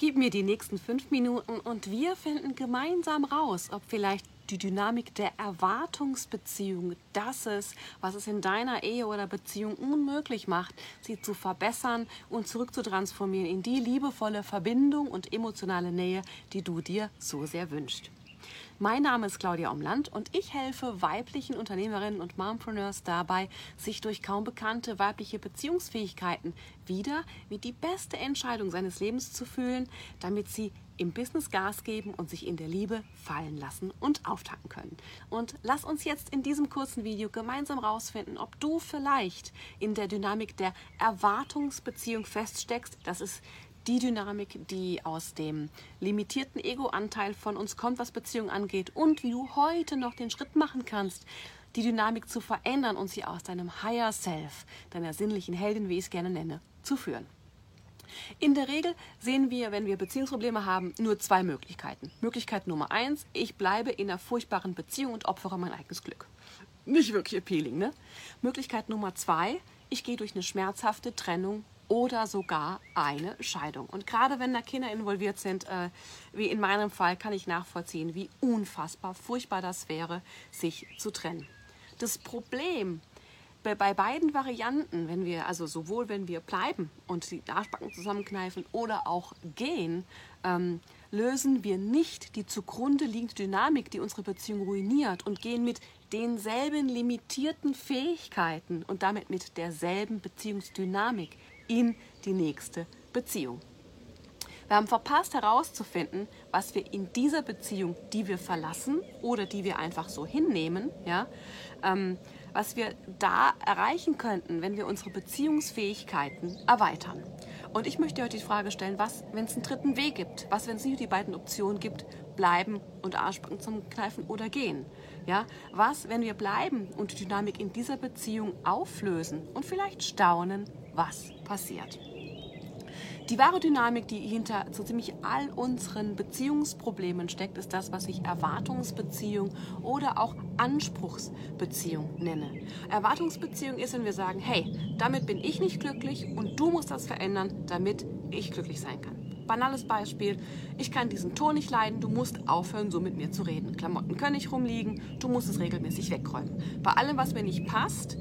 Gib mir die nächsten fünf Minuten und wir finden gemeinsam raus, ob vielleicht die Dynamik der Erwartungsbeziehung das ist, was es in deiner Ehe oder Beziehung unmöglich macht, sie zu verbessern und zurückzutransformieren in die liebevolle Verbindung und emotionale Nähe, die du dir so sehr wünschst. Mein Name ist Claudia Omland und ich helfe weiblichen Unternehmerinnen und Mompreneurs dabei, sich durch kaum bekannte weibliche Beziehungsfähigkeiten wieder wie die beste Entscheidung seines Lebens zu fühlen, damit sie im Business Gas geben und sich in der Liebe fallen lassen und auftanken können. Und lass uns jetzt in diesem kurzen Video gemeinsam rausfinden, ob du vielleicht in der Dynamik der Erwartungsbeziehung feststeckst. Das ist die Dynamik, die aus dem limitierten Ego-Anteil von uns kommt, was Beziehungen angeht und wie du heute noch den Schritt machen kannst, die Dynamik zu verändern und sie aus deinem Higher Self, deiner sinnlichen Heldin, wie ich es gerne nenne, zu führen. In der Regel sehen wir, wenn wir Beziehungsprobleme haben, nur zwei Möglichkeiten. Möglichkeit Nummer eins, ich bleibe in einer furchtbaren Beziehung und opfere mein eigenes Glück. Nicht wirklich appealing, ne? Möglichkeit Nummer zwei, ich gehe durch eine schmerzhafte Trennung oder sogar eine Scheidung. Und gerade wenn da Kinder involviert sind, äh, wie in meinem Fall, kann ich nachvollziehen, wie unfassbar furchtbar das wäre, sich zu trennen. Das Problem bei, bei beiden Varianten, wenn wir, also sowohl wenn wir bleiben und die Arschbacken zusammenkneifen oder auch gehen, ähm, lösen wir nicht die zugrunde liegende Dynamik, die unsere Beziehung ruiniert und gehen mit denselben limitierten Fähigkeiten und damit mit derselben Beziehungsdynamik in die nächste Beziehung. Wir haben verpasst herauszufinden, was wir in dieser Beziehung, die wir verlassen oder die wir einfach so hinnehmen, ja, ähm, was wir da erreichen könnten, wenn wir unsere Beziehungsfähigkeiten erweitern. Und ich möchte heute die Frage stellen, was, wenn es einen dritten Weg gibt? Was, wenn es nicht die beiden Optionen gibt, bleiben und Arschbacken zum Kneifen oder gehen? Ja, was, wenn wir bleiben und die Dynamik in dieser Beziehung auflösen und vielleicht staunen, was passiert? Die wahre Dynamik, die hinter so ziemlich all unseren Beziehungsproblemen steckt, ist das, was ich Erwartungsbeziehung oder auch Anspruchsbeziehung nenne. Erwartungsbeziehung ist, wenn wir sagen, hey, damit bin ich nicht glücklich und du musst das verändern, damit ich glücklich sein kann. Banales Beispiel, ich kann diesen Ton nicht leiden, du musst aufhören, so mit mir zu reden. Klamotten können nicht rumliegen, du musst es regelmäßig wegräumen. Bei allem, was mir nicht passt,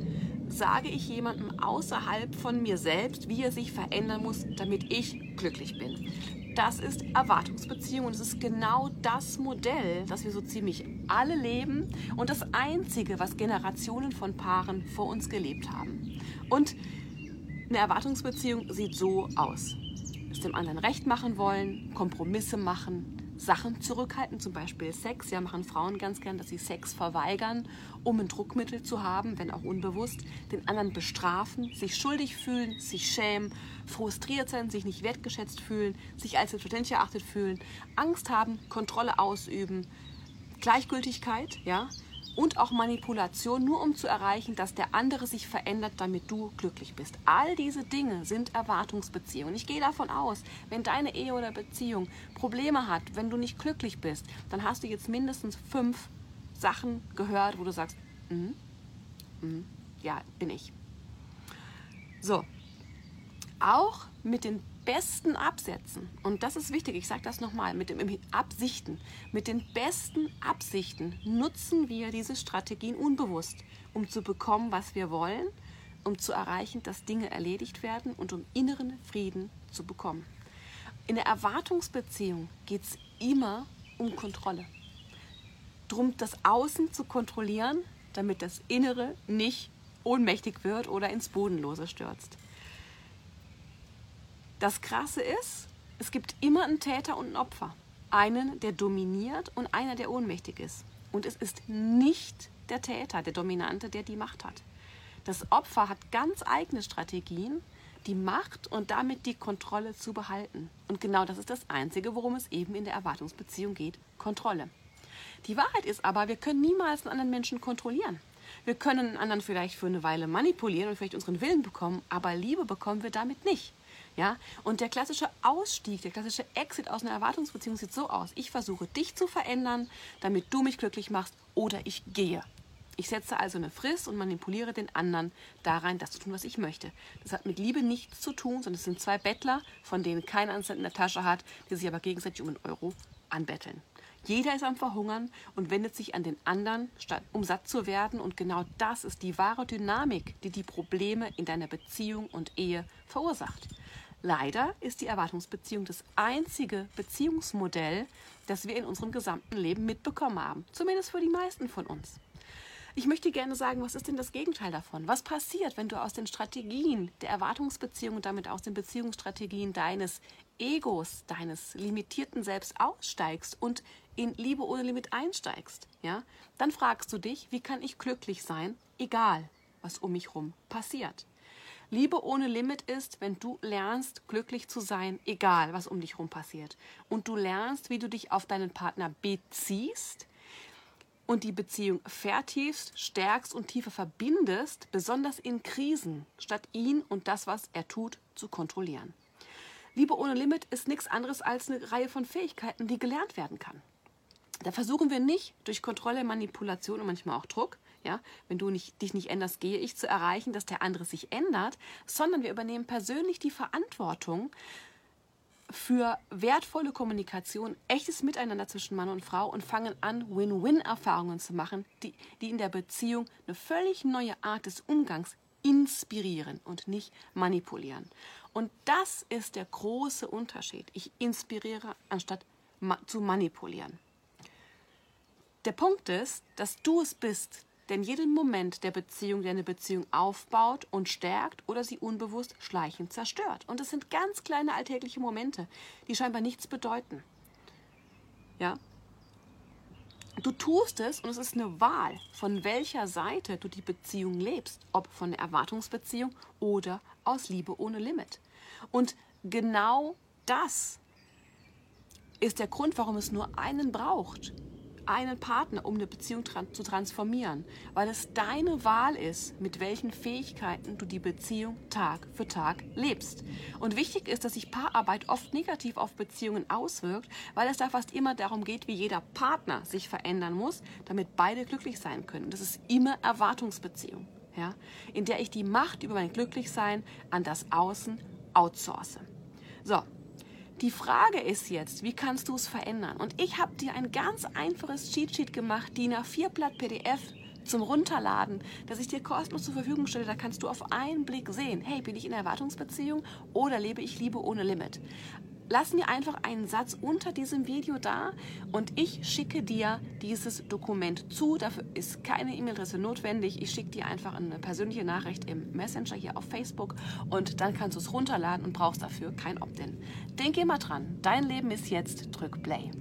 sage ich jemandem außerhalb von mir selbst, wie er sich verändern muss, damit ich glücklich bin. Das ist Erwartungsbeziehung und es ist genau das Modell, das wir so ziemlich alle leben und das einzige, was Generationen von Paaren vor uns gelebt haben. Und eine Erwartungsbeziehung sieht so aus. Es dem anderen recht machen wollen, Kompromisse machen, Sachen zurückhalten, zum Beispiel Sex. Ja, machen Frauen ganz gern, dass sie Sex verweigern, um ein Druckmittel zu haben, wenn auch unbewusst. Den anderen bestrafen, sich schuldig fühlen, sich schämen, frustriert sein, sich nicht wertgeschätzt fühlen, sich als selbstverständlich erachtet fühlen, Angst haben, Kontrolle ausüben, Gleichgültigkeit, ja, und auch Manipulation, nur um zu erreichen, dass der andere sich verändert, damit du glücklich bist. All diese Dinge sind Erwartungsbeziehungen. Ich gehe davon aus, wenn deine Ehe oder Beziehung Probleme hat, wenn du nicht glücklich bist, dann hast du jetzt mindestens fünf Sachen gehört, wo du sagst, mm, mm, ja, bin ich. So, auch mit den besten Absätzen, und das ist wichtig, ich sage das nochmal, mit den Absichten, mit den besten Absichten nutzen wir diese Strategien unbewusst, um zu bekommen, was wir wollen, um zu erreichen, dass Dinge erledigt werden und um inneren Frieden zu bekommen. In der Erwartungsbeziehung geht es immer um Kontrolle. Drum das Außen zu kontrollieren, damit das Innere nicht ohnmächtig wird oder ins Bodenlose stürzt. Das Krasse ist, es gibt immer einen Täter und einen Opfer. Einen, der dominiert und einer, der ohnmächtig ist. Und es ist nicht der Täter, der Dominante, der die Macht hat. Das Opfer hat ganz eigene Strategien, die Macht und damit die Kontrolle zu behalten. Und genau das ist das Einzige, worum es eben in der Erwartungsbeziehung geht, Kontrolle. Die Wahrheit ist aber, wir können niemals einen anderen Menschen kontrollieren. Wir können einen anderen vielleicht für eine Weile manipulieren und vielleicht unseren Willen bekommen, aber Liebe bekommen wir damit nicht. Ja? Und der klassische Ausstieg, der klassische Exit aus einer Erwartungsbeziehung sieht so aus. Ich versuche dich zu verändern, damit du mich glücklich machst oder ich gehe. Ich setze also eine Frist und manipuliere den anderen da rein, das zu tun, was ich möchte. Das hat mit Liebe nichts zu tun, sondern es sind zwei Bettler, von denen einen Cent in der Tasche hat, die sich aber gegenseitig um einen Euro anbetteln. Jeder ist am Verhungern und wendet sich an den anderen, statt um satt zu werden. Und genau das ist die wahre Dynamik, die die Probleme in deiner Beziehung und Ehe verursacht. Leider ist die Erwartungsbeziehung das einzige Beziehungsmodell, das wir in unserem gesamten Leben mitbekommen haben. Zumindest für die meisten von uns. Ich möchte gerne sagen, was ist denn das Gegenteil davon? Was passiert, wenn du aus den Strategien der Erwartungsbeziehung und damit aus den Beziehungsstrategien deines Egos, deines limitierten Selbst aussteigst und in Liebe ohne Limit einsteigst? Ja? Dann fragst du dich, wie kann ich glücklich sein, egal was um mich herum passiert? Liebe ohne Limit ist, wenn du lernst, glücklich zu sein, egal was um dich herum passiert. Und du lernst, wie du dich auf deinen Partner beziehst, und die Beziehung vertiefst, stärkst und tiefer verbindest, besonders in Krisen, statt ihn und das, was er tut, zu kontrollieren. Liebe ohne Limit ist nichts anderes als eine Reihe von Fähigkeiten, die gelernt werden kann. Da versuchen wir nicht durch Kontrolle, Manipulation und manchmal auch Druck, ja, wenn du nicht, dich nicht änderst, gehe ich zu erreichen, dass der andere sich ändert, sondern wir übernehmen persönlich die Verantwortung für wertvolle Kommunikation, echtes Miteinander zwischen Mann und Frau und fangen an, Win-Win-Erfahrungen zu machen, die, die in der Beziehung eine völlig neue Art des Umgangs inspirieren und nicht manipulieren. Und das ist der große Unterschied. Ich inspiriere anstatt ma zu manipulieren. Der Punkt ist, dass du es bist, denn jeden Moment der Beziehung, der eine Beziehung aufbaut und stärkt oder sie unbewusst schleichend zerstört. Und es sind ganz kleine alltägliche Momente, die scheinbar nichts bedeuten. Ja? Du tust es und es ist eine Wahl, von welcher Seite du die Beziehung lebst, ob von der Erwartungsbeziehung oder aus Liebe ohne Limit. Und genau das ist der Grund, warum es nur einen braucht einen Partner, um eine Beziehung zu transformieren, weil es deine Wahl ist, mit welchen Fähigkeiten du die Beziehung Tag für Tag lebst. Und wichtig ist, dass sich Paararbeit oft negativ auf Beziehungen auswirkt, weil es da fast immer darum geht, wie jeder Partner sich verändern muss, damit beide glücklich sein können. Das ist immer Erwartungsbeziehung, ja, in der ich die Macht über mein Glücklichsein an das Außen outsource. So, die Frage ist jetzt, wie kannst du es verändern? Und ich habe dir ein ganz einfaches Cheat-Sheet gemacht, DIN A4 Blatt PDF zum Runterladen, das ich dir kostenlos zur Verfügung stelle. Da kannst du auf einen Blick sehen, hey, bin ich in Erwartungsbeziehung oder lebe ich Liebe ohne Limit? Lass mir einfach einen Satz unter diesem Video da und ich schicke dir dieses Dokument zu. Dafür ist keine E-Mail-Adresse notwendig. Ich schicke dir einfach eine persönliche Nachricht im Messenger hier auf Facebook und dann kannst du es runterladen und brauchst dafür kein Opt-in. Denk immer dran, dein Leben ist jetzt, drück Play.